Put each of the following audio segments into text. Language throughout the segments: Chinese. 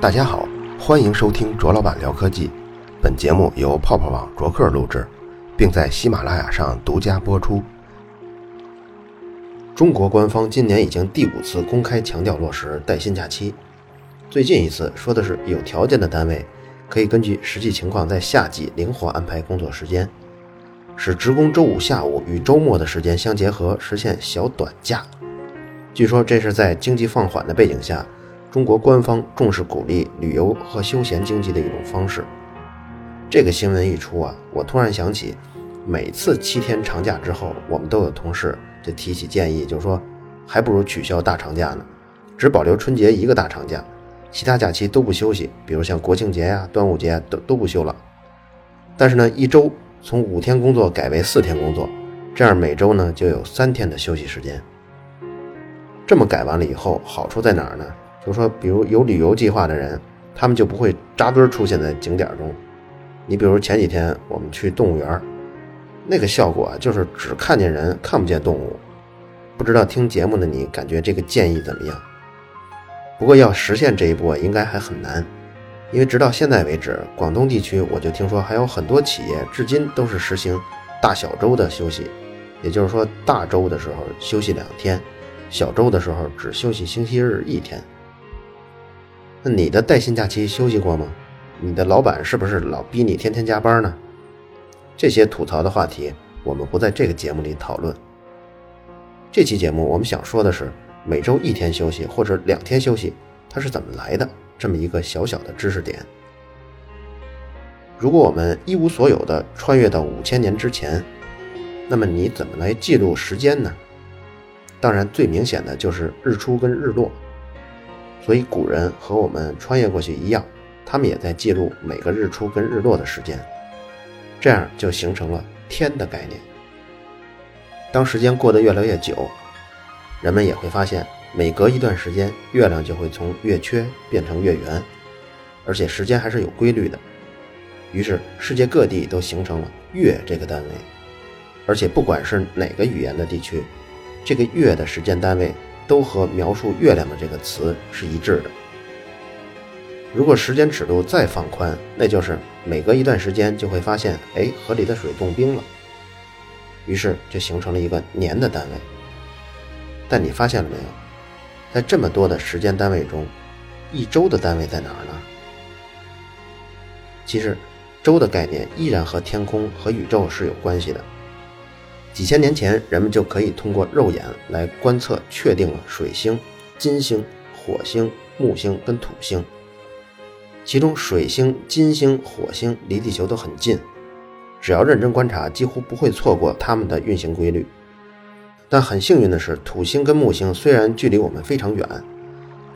大家好，欢迎收听卓老板聊科技。本节目由泡泡网卓克录制，并在喜马拉雅上独家播出。中国官方今年已经第五次公开强调落实带薪假期。最近一次说的是有条件的单位可以根据实际情况在夏季灵活安排工作时间，使职工周五下午与周末的时间相结合，实现小短假。据说这是在经济放缓的背景下，中国官方重视鼓励旅游和休闲经济的一种方式。这个新闻一出啊，我突然想起，每次七天长假之后，我们都有同事就提起建议，就说还不如取消大长假呢，只保留春节一个大长假，其他假期都不休息，比如像国庆节呀、端午节都都不休了。但是呢，一周从五天工作改为四天工作，这样每周呢就有三天的休息时间。这么改完了以后，好处在哪儿呢？就是说，比如有旅游计划的人，他们就不会扎堆出现在景点中。你比如前几天我们去动物园，那个效果啊，就是只看见人，看不见动物。不知道听节目的你感觉这个建议怎么样？不过要实现这一步应该还很难，因为直到现在为止，广东地区我就听说还有很多企业至今都是实行大小周的休息，也就是说大周的时候休息两天，小周的时候只休息星期日一天。那你的带薪假期休息过吗？你的老板是不是老逼你天天加班呢？这些吐槽的话题，我们不在这个节目里讨论。这期节目我们想说的是，每周一天休息或者两天休息，它是怎么来的？这么一个小小的知识点。如果我们一无所有的穿越到五千年之前，那么你怎么来记录时间呢？当然，最明显的就是日出跟日落。所以古人和我们穿越过去一样。他们也在记录每个日出跟日落的时间，这样就形成了天的概念。当时间过得越来越久，人们也会发现，每隔一段时间，月亮就会从月缺变成月圆，而且时间还是有规律的。于是，世界各地都形成了月这个单位，而且不管是哪个语言的地区，这个月的时间单位都和描述月亮的这个词是一致的。如果时间尺度再放宽，那就是每隔一段时间就会发现，哎，河里的水冻冰了。于是就形成了一个年的单位。但你发现了没有，在这么多的时间单位中，一周的单位在哪儿呢？其实，周的概念依然和天空和宇宙是有关系的。几千年前，人们就可以通过肉眼来观测，确定了水星、金星、火星、木星跟土星。其中，水星、金星、火星离地球都很近，只要认真观察，几乎不会错过它们的运行规律。但很幸运的是，土星跟木星虽然距离我们非常远，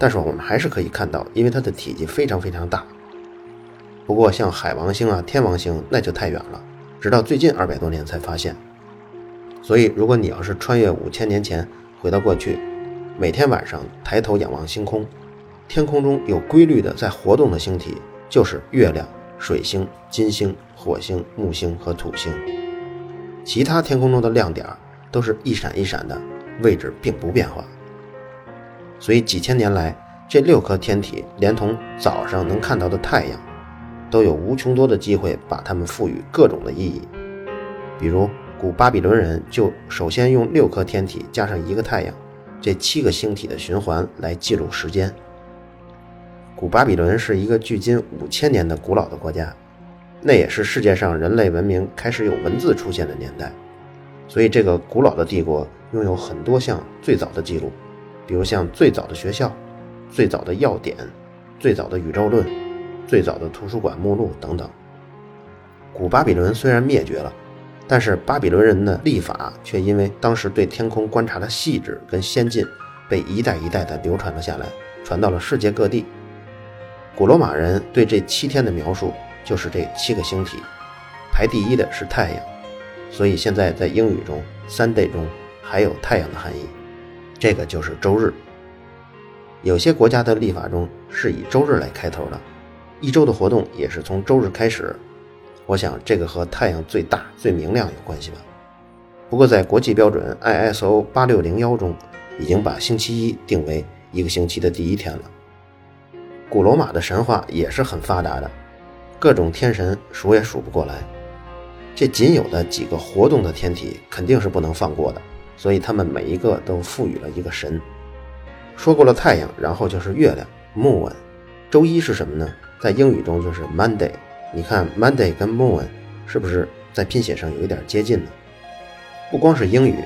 但是我们还是可以看到，因为它的体积非常非常大。不过，像海王星啊、天王星那就太远了，直到最近二百多年才发现。所以，如果你要是穿越五千年前回到过去，每天晚上抬头仰望星空。天空中有规律的在活动的星体就是月亮、水星、金星、火星、木星和土星。其他天空中的亮点都是一闪一闪的，位置并不变化。所以几千年来，这六颗天体连同早上能看到的太阳，都有无穷多的机会把它们赋予各种的意义。比如古巴比伦人就首先用六颗天体加上一个太阳，这七个星体的循环来记录时间。古巴比伦是一个距今五千年的古老的国家，那也是世界上人类文明开始有文字出现的年代，所以这个古老的帝国拥有很多项最早的记录，比如像最早的学校、最早的药典、最早的宇宙论、最早的图书馆目录等等。古巴比伦虽然灭绝了，但是巴比伦人的历法却因为当时对天空观察的细致跟先进，被一代一代的流传了下来，传到了世界各地。古罗马人对这七天的描述就是这七个星体，排第一的是太阳，所以现在在英语中三 day 中还有太阳的含义，这个就是周日。有些国家的历法中是以周日来开头的，一周的活动也是从周日开始。我想这个和太阳最大最明亮有关系吧。不过在国际标准 ISO 八六零幺中，已经把星期一定为一个星期的第一天了。古罗马的神话也是很发达的，各种天神数也数不过来。这仅有的几个活动的天体肯定是不能放过的，所以他们每一个都赋予了一个神。说过了太阳，然后就是月亮 （moon）。周一是什么呢？在英语中就是 Monday。你看 Monday 跟 moon 是不是在拼写上有一点接近呢？不光是英语，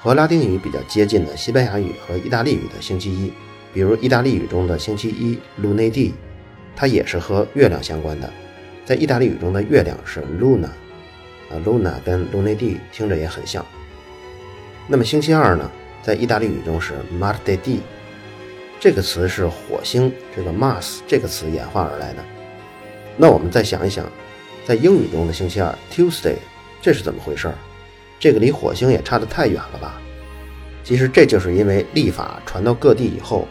和拉丁语比较接近的西班牙语和意大利语的星期一。比如意大利语中的星期一 Lunedì，它也是和月亮相关的。在意大利语中的月亮是 Luna，啊，Luna 跟 Lunedì 听着也很像。那么星期二呢，在意大利语中是 Martedì，这个词是火星这个 Mars 这个词演化而来的。那我们再想一想，在英语中的星期二 Tuesday，这是怎么回事？这个离火星也差得太远了吧？其实这就是因为历法传到各地以后。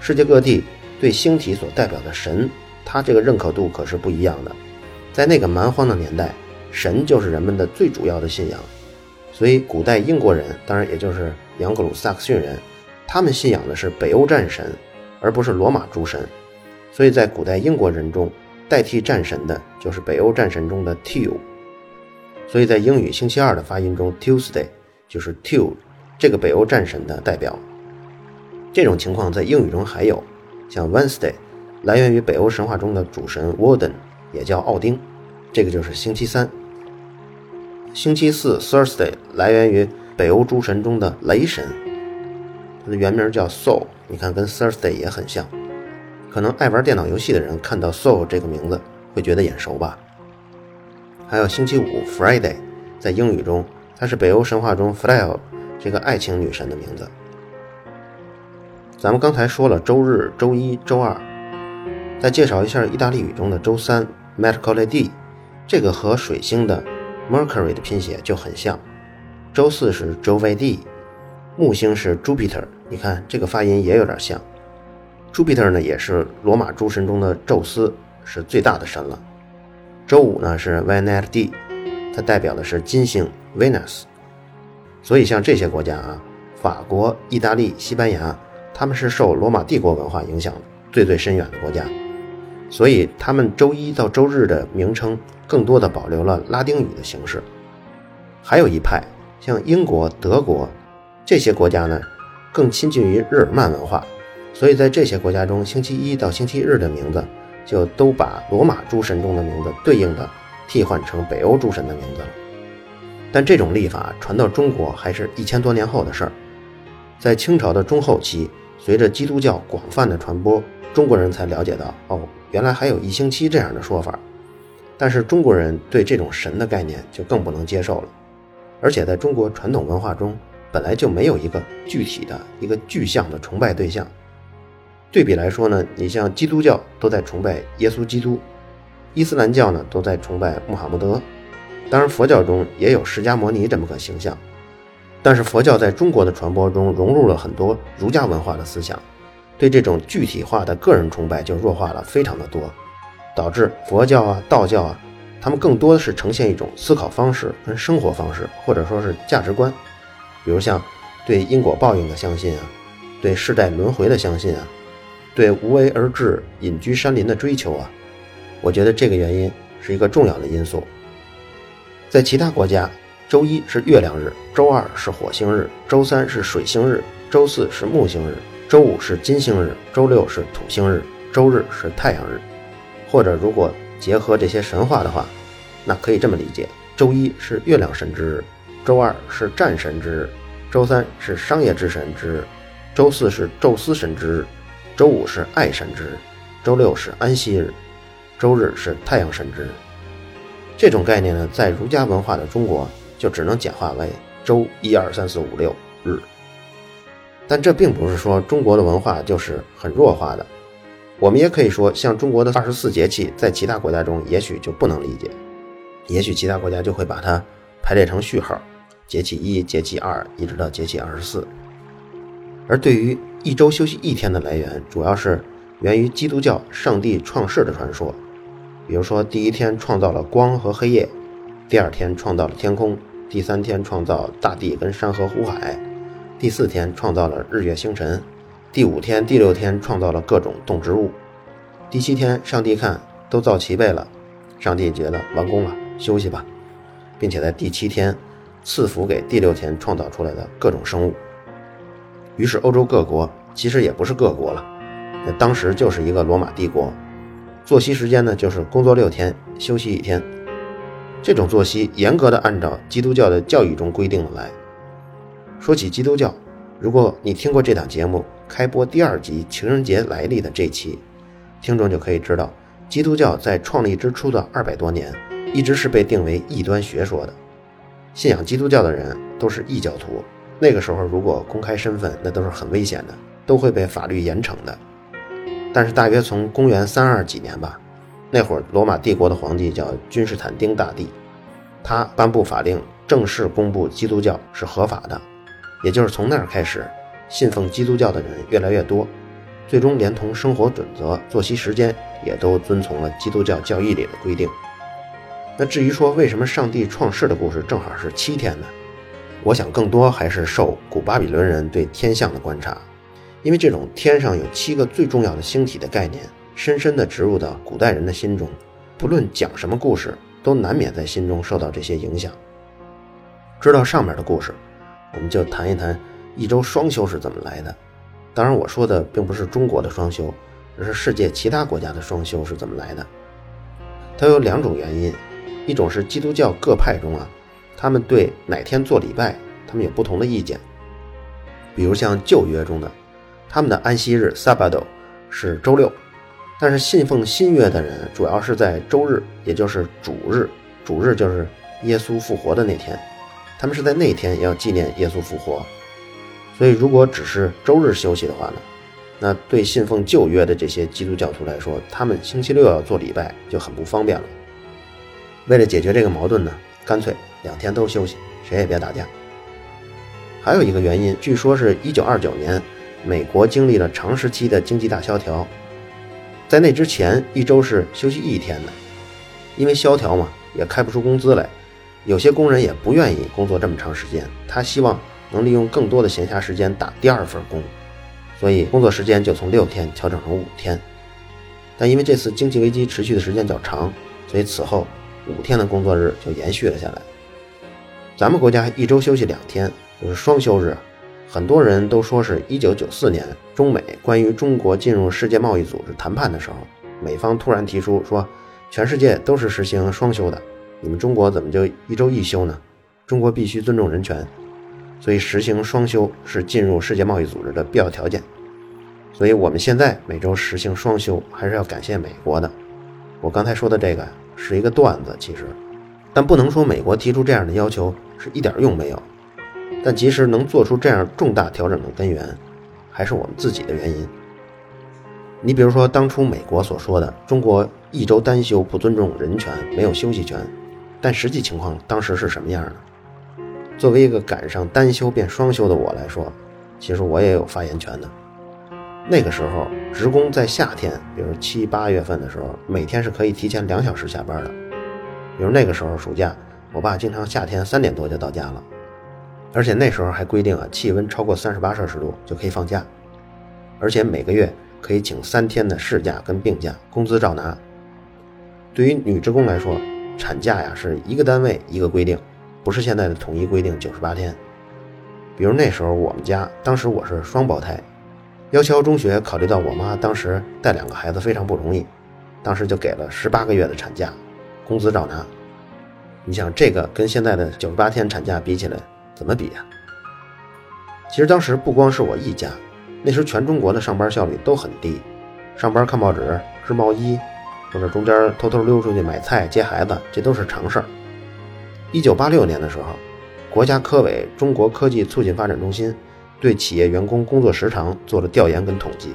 世界各地对星体所代表的神，他这个认可度可是不一样的。在那个蛮荒的年代，神就是人们的最主要的信仰。所以，古代英国人，当然也就是杨格鲁萨克逊人，他们信仰的是北欧战神，而不是罗马诸神。所以在古代英国人中，代替战神的就是北欧战神中的 Tew。所以在英语星期二的发音中，Tuesday 就是 Tew 这个北欧战神的代表。这种情况在英语中还有，像 Wednesday，来源于北欧神话中的主神 Woden，也叫奥丁，这个就是星期三。星期四 Thursday 来源于北欧诸神中的雷神，它的原名叫 Sol，你看跟 Thursday 也很像。可能爱玩电脑游戏的人看到 Soul 这个名字会觉得眼熟吧。还有星期五 Friday，在英语中它是北欧神话中 Freya 这个爱情女神的名字。咱们刚才说了周日、周一周二，再介绍一下意大利语中的周三 Mercoledì，这个和水星的 Mercury 的拼写就很像。周四是 Jovedi，木星是 Jupiter，你看这个发音也有点像。Jupiter 呢也是罗马诸神中的宙斯，是最大的神了。周五呢是 Venerdì，它代表的是金星 Venus。所以像这些国家啊，法国、意大利、西班牙。他们是受罗马帝国文化影响最最深远的国家，所以他们周一到周日的名称更多的保留了拉丁语的形式。还有一派，像英国、德国这些国家呢，更亲近于日耳曼文化，所以在这些国家中，星期一到星期日的名字就都把罗马诸神中的名字对应的替换成北欧诸神的名字了。但这种历法传到中国还是一千多年后的事儿，在清朝的中后期。随着基督教广泛的传播，中国人才了解到哦，原来还有一星期这样的说法。但是中国人对这种神的概念就更不能接受了。而且在中国传统文化中，本来就没有一个具体的一个具象的崇拜对象。对比来说呢，你像基督教都在崇拜耶稣基督，伊斯兰教呢都在崇拜穆罕默德，当然佛教中也有释迦摩尼这么个形象。但是佛教在中国的传播中融入了很多儒家文化的思想，对这种具体化的个人崇拜就弱化了非常的多，导致佛教啊、道教啊，他们更多的是呈现一种思考方式跟生活方式，或者说是价值观，比如像对因果报应的相信啊，对世代轮回的相信啊，对无为而治、隐居山林的追求啊，我觉得这个原因是一个重要的因素，在其他国家。周一是月亮日，周二是火星日，周三是水星日，周四是木星日，周五是金星日，周六是土星日，周日是太阳日。或者如果结合这些神话的话，那可以这么理解：周一是月亮神之日，周二是战神之日，周三是商业之神之日，周四是宙斯神之日，周五是爱神之日，周六是安息日，周日是太阳神之日。这种概念呢，在儒家文化的中国。就只能简化为周一二三四五六日，但这并不是说中国的文化就是很弱化的。我们也可以说，像中国的二十四节气，在其他国家中也许就不能理解，也许其他国家就会把它排列成序号，节气一、节气二，一直到节气二十四。而对于一周休息一天的来源，主要是源于基督教上帝创世的传说，比如说第一天创造了光和黑夜。第二天创造了天空，第三天创造大地跟山河湖海，第四天创造了日月星辰，第五天、第六天创造了各种动植物，第七天，上帝看都造齐备了，上帝觉得完工了，休息吧，并且在第七天赐福给第六天创造出来的各种生物。于是，欧洲各国其实也不是各国了，那当时就是一个罗马帝国。作息时间呢，就是工作六天，休息一天。这种作息严格的按照基督教的教义中规定的来。说起基督教，如果你听过这档节目开播第二集情人节来历的这期，听众就可以知道，基督教在创立之初的二百多年，一直是被定为异端学说的。信仰基督教的人都是异教徒，那个时候如果公开身份，那都是很危险的，都会被法律严惩的。但是大约从公元三二几年吧，那会儿罗马帝国的皇帝叫君士坦丁大帝，他颁布法令，正式公布基督教是合法的。也就是从那儿开始，信奉基督教的人越来越多，最终连同生活准则、作息时间也都遵从了基督教教义里的规定。那至于说为什么上帝创世的故事正好是七天呢？我想更多还是受古巴比伦人对天象的观察。因为这种天上有七个最重要的星体的概念，深深地植入到古代人的心中，不论讲什么故事，都难免在心中受到这些影响。知道上面的故事，我们就谈一谈一周双休是怎么来的。当然，我说的并不是中国的双休，而是世界其他国家的双休是怎么来的。它有两种原因，一种是基督教各派中啊，他们对哪天做礼拜，他们有不同的意见。比如像旧约中的。他们的安息日 Sabbath 是周六，但是信奉新约的人主要是在周日，也就是主日。主日就是耶稣复活的那天，他们是在那天要纪念耶稣复活。所以，如果只是周日休息的话呢，那对信奉旧约的这些基督教徒来说，他们星期六要做礼拜就很不方便了。为了解决这个矛盾呢，干脆两天都休息，谁也别打架。还有一个原因，据说是一九二九年。美国经历了长时期的经济大萧条，在那之前一周是休息一天的，因为萧条嘛，也开不出工资来，有些工人也不愿意工作这么长时间，他希望能利用更多的闲暇时间打第二份工，所以工作时间就从六天调整成五天。但因为这次经济危机持续的时间较长，所以此后五天的工作日就延续了下来。咱们国家一周休息两天，就是双休日。很多人都说是一九九四年中美关于中国进入世界贸易组织谈判的时候，美方突然提出说，全世界都是实行双休的，你们中国怎么就一周一休呢？中国必须尊重人权，所以实行双休是进入世界贸易组织的必要条件。所以我们现在每周实行双休，还是要感谢美国的。我刚才说的这个是一个段子，其实，但不能说美国提出这样的要求是一点用没有。但即使能做出这样重大调整的根源，还是我们自己的原因。你比如说，当初美国所说的中国一周单休不尊重人权，没有休息权，但实际情况当时是什么样的？作为一个赶上单休变双休的我来说，其实我也有发言权的。那个时候，职工在夏天，比如七八月份的时候，每天是可以提前两小时下班的。比如那个时候暑假，我爸经常夏天三点多就到家了。而且那时候还规定啊，气温超过三十八摄氏度就可以放假，而且每个月可以请三天的事假跟病假，工资照拿。对于女职工来说，产假呀是一个单位一个规定，不是现在的统一规定九十八天。比如那时候我们家，当时我是双胞胎，幺桥中学考虑到我妈当时带两个孩子非常不容易，当时就给了十八个月的产假，工资照拿。你想这个跟现在的九十八天产假比起来，怎么比呀？其实当时不光是我一家，那时全中国的上班效率都很低，上班看报纸、织毛衣，或者中间偷偷溜出去买菜、接孩子，这都是常事儿。一九八六年的时候，国家科委中国科技促进发展中心对企业员工工作时长做了调研跟统计，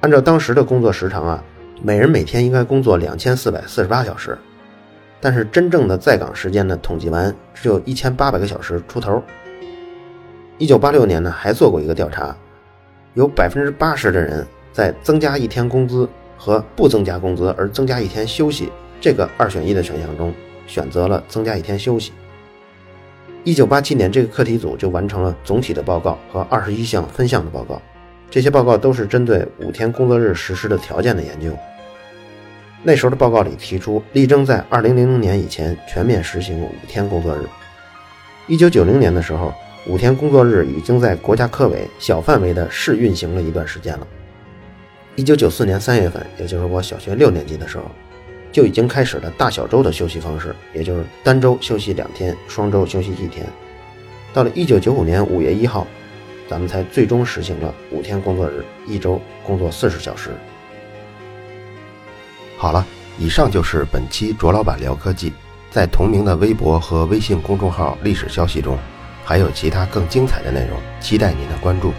按照当时的工作时长啊，每人每天应该工作两千四百四十八小时。但是真正的在岗时间呢？统计完只有一千八百个小时出头。一九八六年呢，还做过一个调查，有百分之八十的人在增加一天工资和不增加工资而增加一天休息这个二选一的选项中，选择了增加一天休息。一九八七年，这个课题组就完成了总体的报告和二十一项分项的报告。这些报告都是针对五天工作日实施的条件的研究。那时候的报告里提出，力争在二零零零年以前全面实行五天工作日。一九九零年的时候，五天工作日已经在国家科委小范围的试运行了一段时间了。一九九四年三月份，也就是我小学六年级的时候，就已经开始了大小周的休息方式，也就是单周休息两天，双周休息一天。到了一九九五年五月一号，咱们才最终实行了五天工作日，一周工作四十小时。好了，以上就是本期卓老板聊科技，在同名的微博和微信公众号历史消息中，还有其他更精彩的内容，期待您的关注。